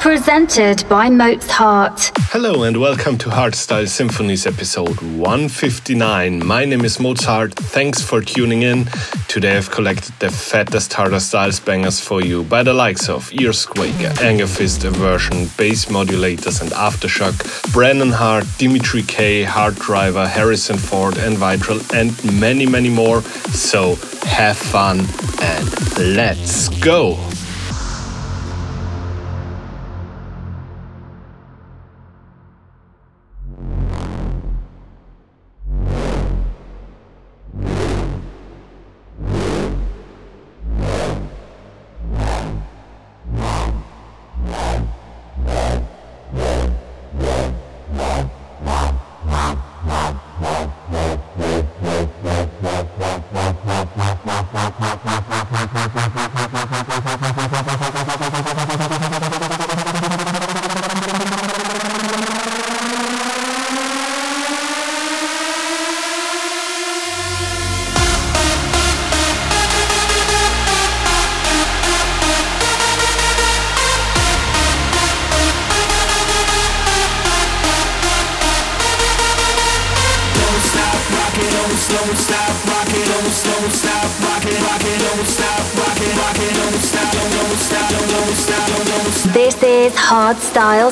presented by Mozhart. Hello and welcome to Hardstyle Symphonies episode 159. My name is Mozhart. Thanks for tuning in. Today I've collected the fattest harder styles bangers for you by the likes of Earsquake, Angerfist Aversion, Bass Modulators and Aftershock, Brennan Heart, Dimitri K, Hard Driver, Harris & Ford N-Vitral and many many more. So have fun and let's go!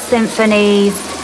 Symphonies.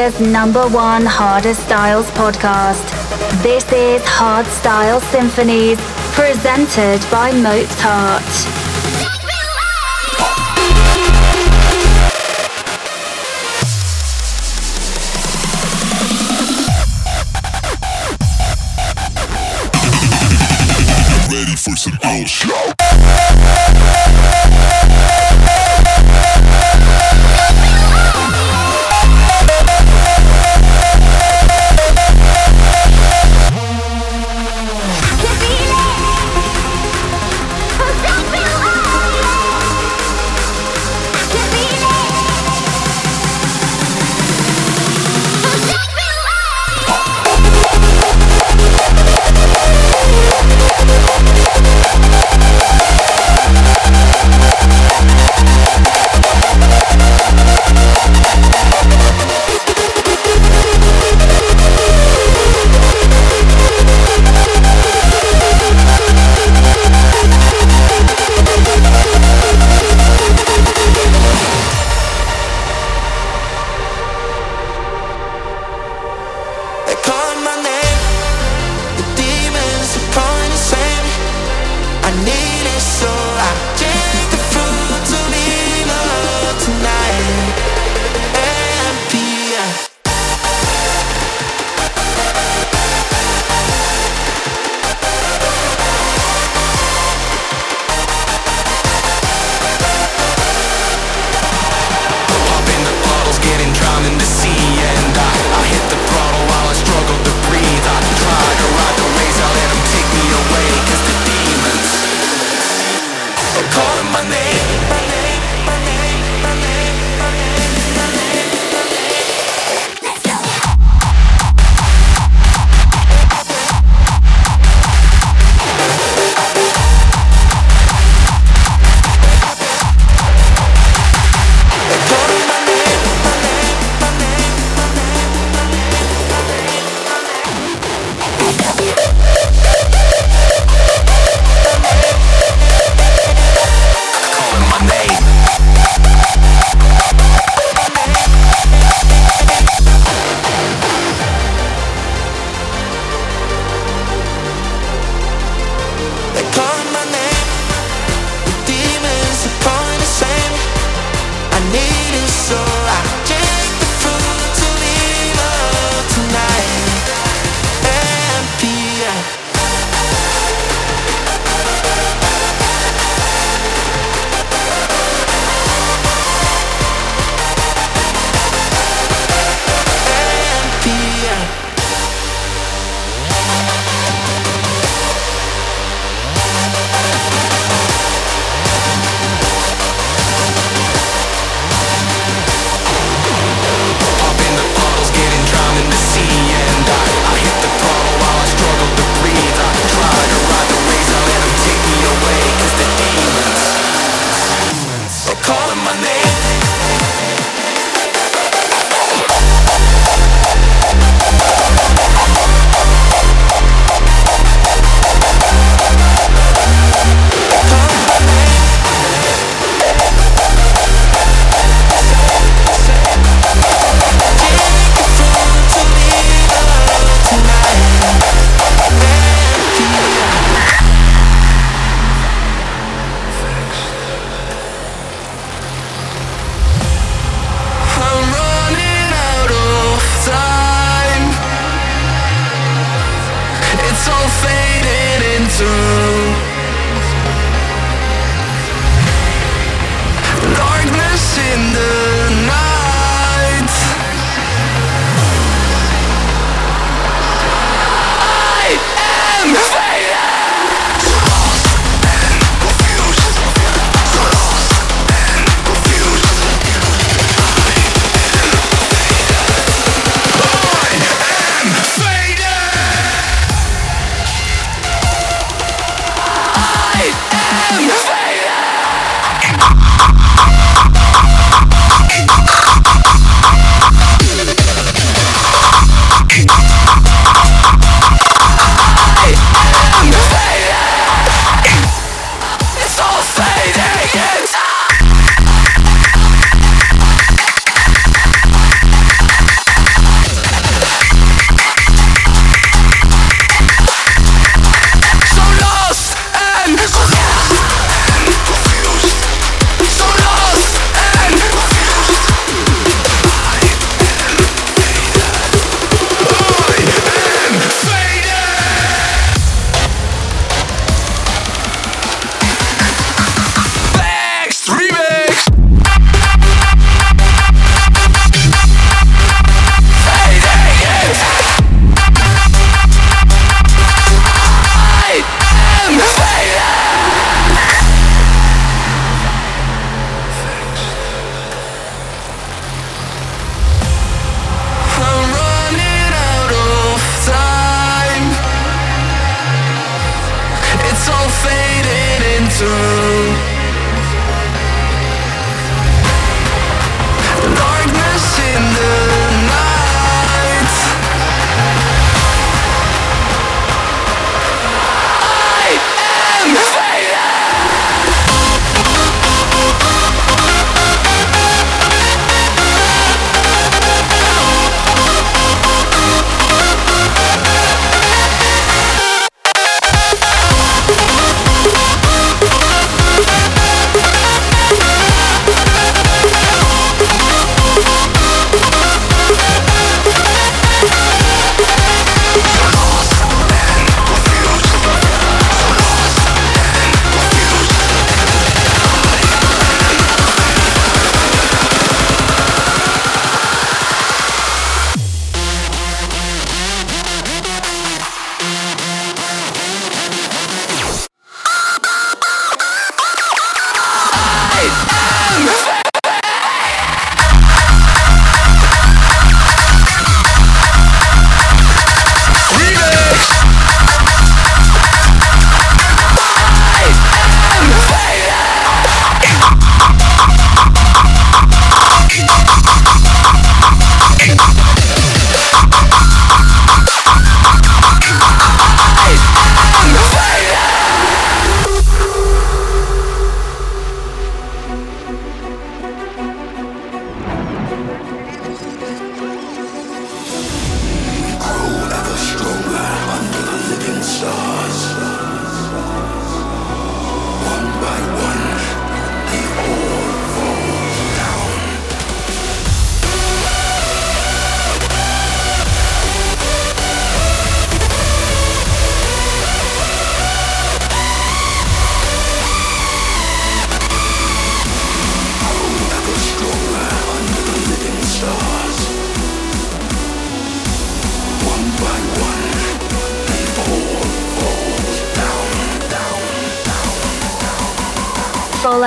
Austria's number one Harder Styles podcast. This is Hard Style Symphonies, presented by Mozhart.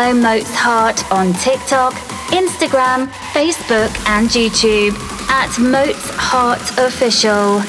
Follow Mozhart on TikTok, Instagram, Facebook, and YouTube at Mozart Official.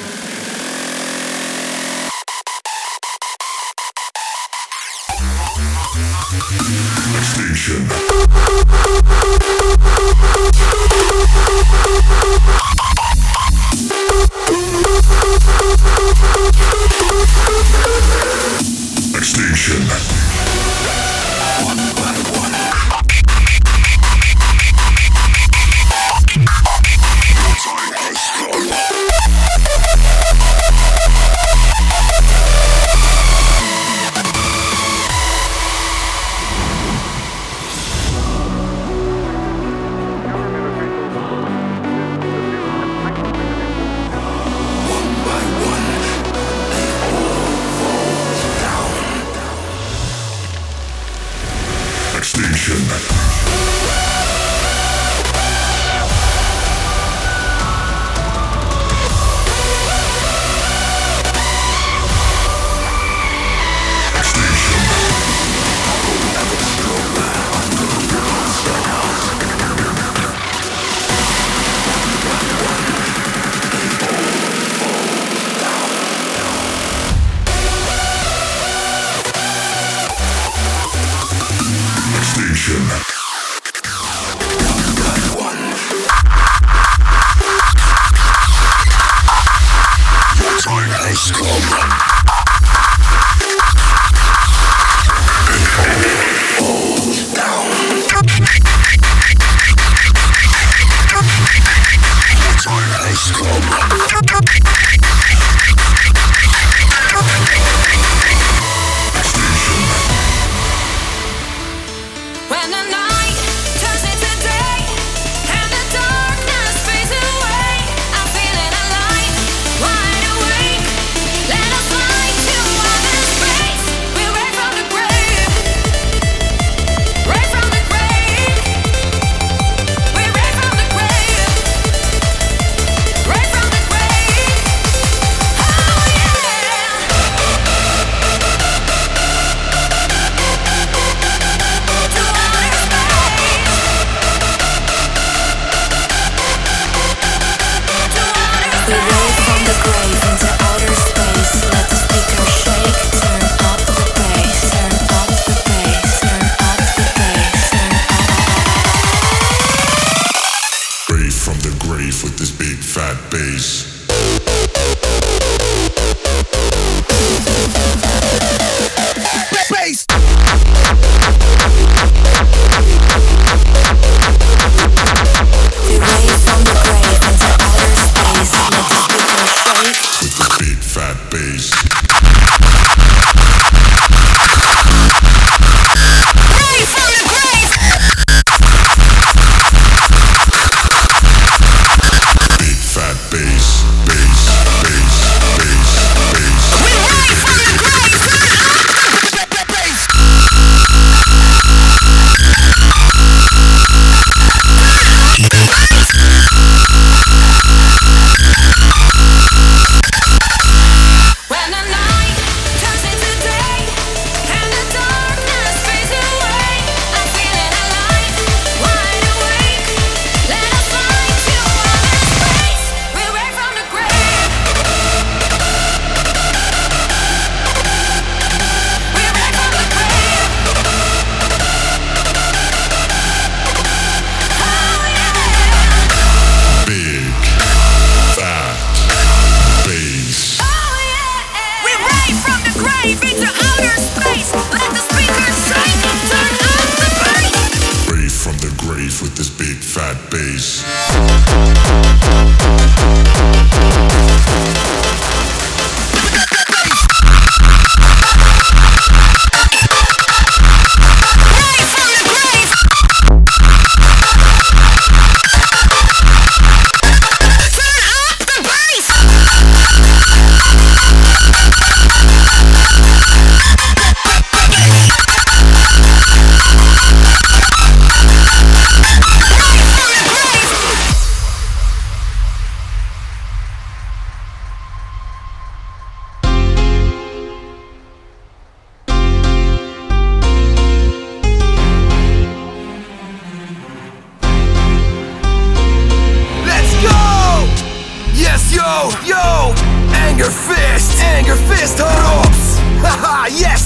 yes!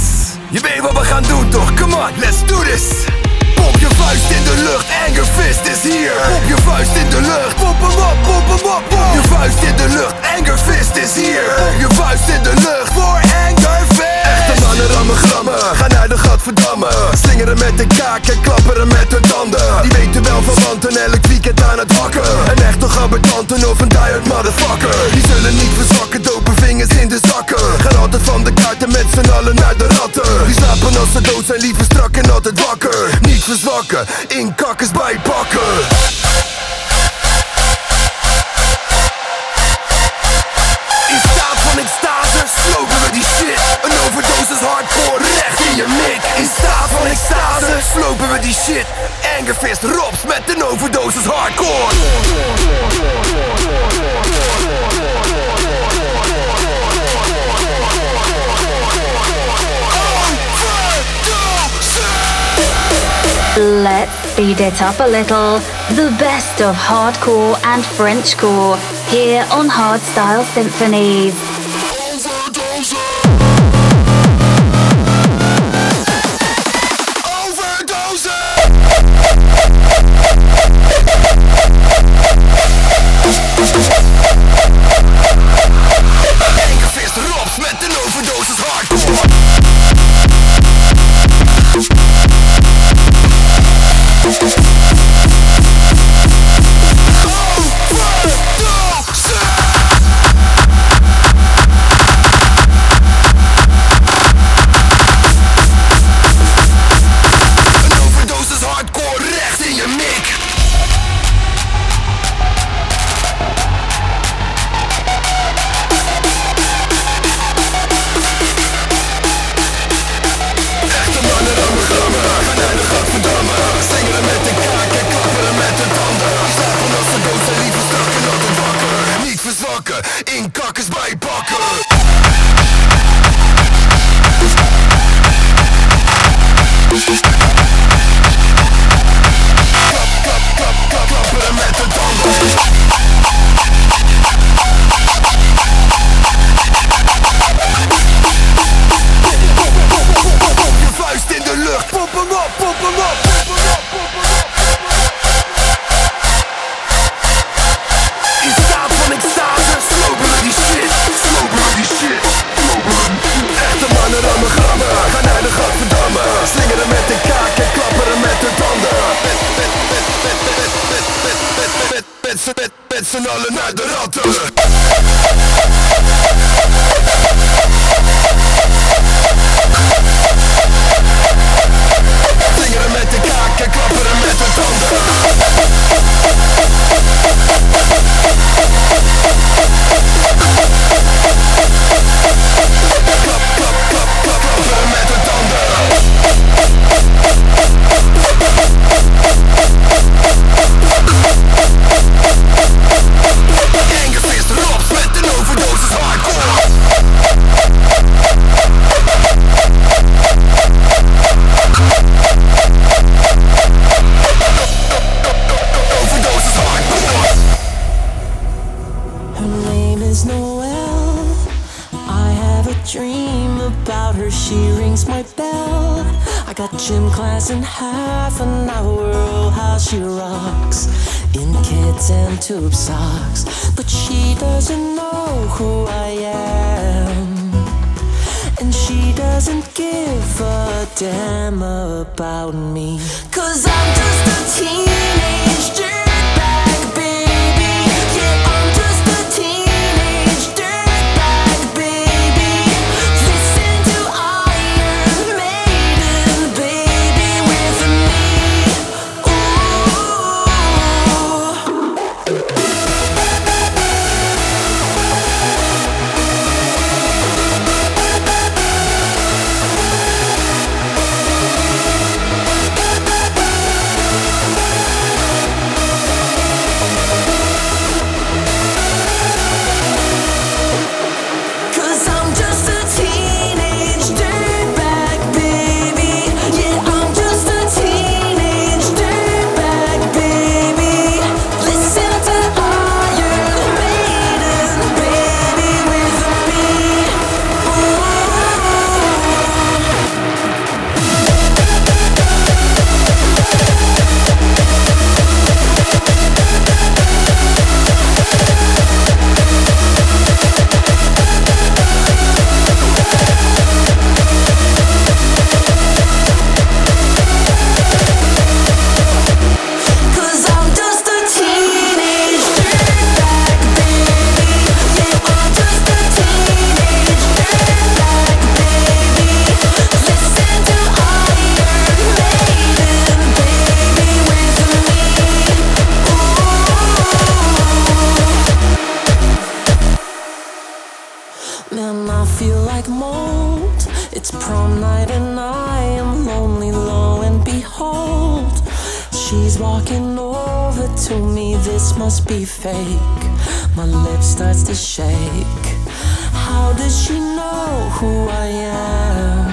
Je weet wat we gaan doen toch? Come on, let's do this! Pop je vuist in de lucht, anger fist is hier! Pop je vuist in de lucht, pop hem op, pop hem op! Pop je vuist in de lucht, anger fist is hier! Pop je vuist in de lucht voor anger fist! Echte mannen rammen grammen, gaan naar de gadverdamme Slingeren met de kaak en klapperen met de tanden. Die weten wel van want en elk weekend aan het wakken. Een echte gabbetanten of een diehard motherfucker. Die zullen niet verzwakken, dopen vingers in de zakken. Gaan altijd van de kaarten met z'n allen naar de ratten. Die slapen als ze dood zijn, liever strak en altijd wakker. Niet verzwakken, in kakkers bijpakken hardcore. Recht in je mik. In staat van extase. Slopen we die shit. Angerfist Robs met een hardcore. Let's speed it up a little. The best of hardcore and Frenchcore here on Hardstyle Symphonies. Internationale Nederratten. feel like mold. It's prom night and I am lonely, lo and behold. She's walking over to me, this must be fake. My lip starts to shake. How does she know who I am?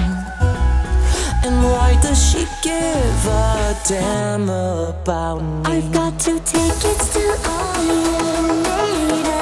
And why does she give a damn about me? I've got two tickets to Armageddon.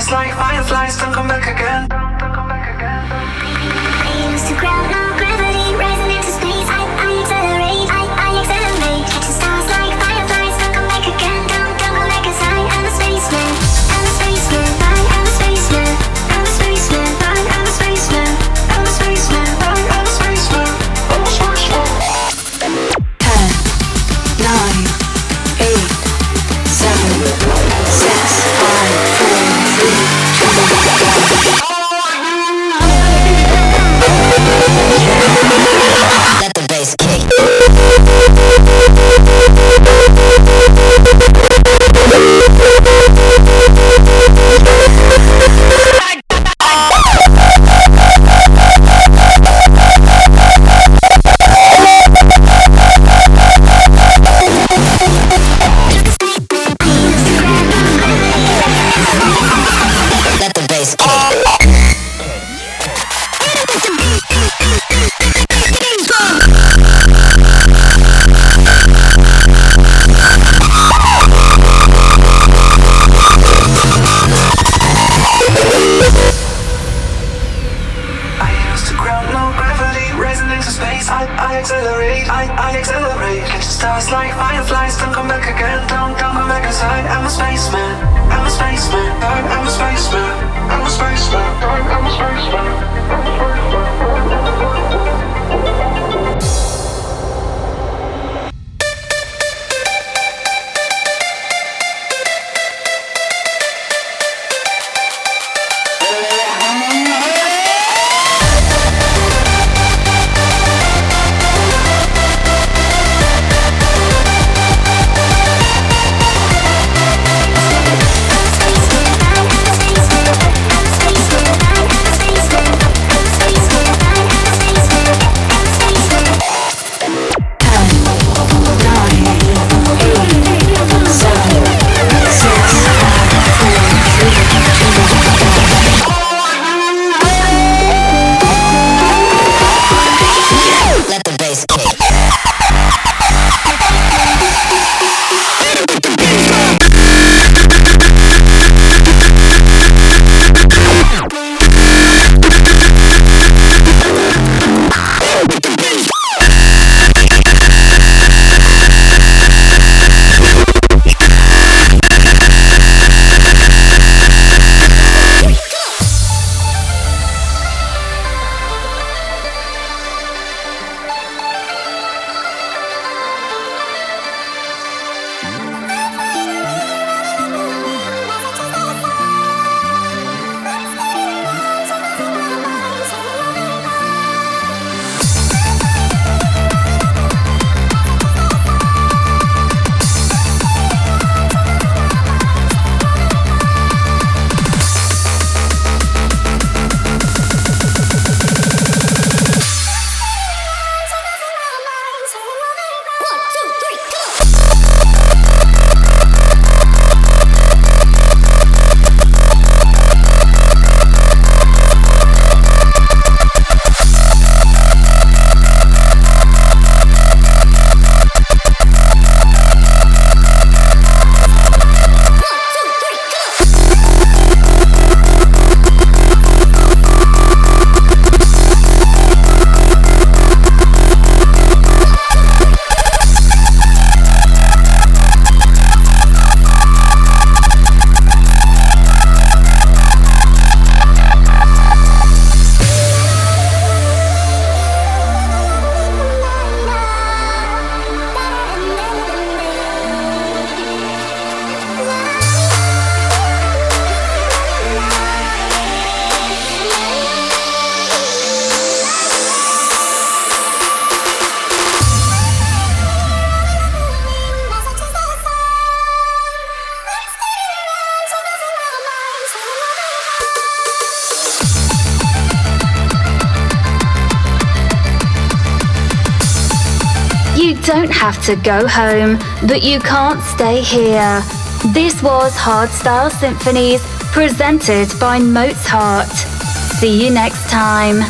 Seven, six, five, four, three, two, one. I'm a spaceman. Have to go home, but you can't stay here. This was Hardstyle Symphonies presented by Mozhart. See you next time.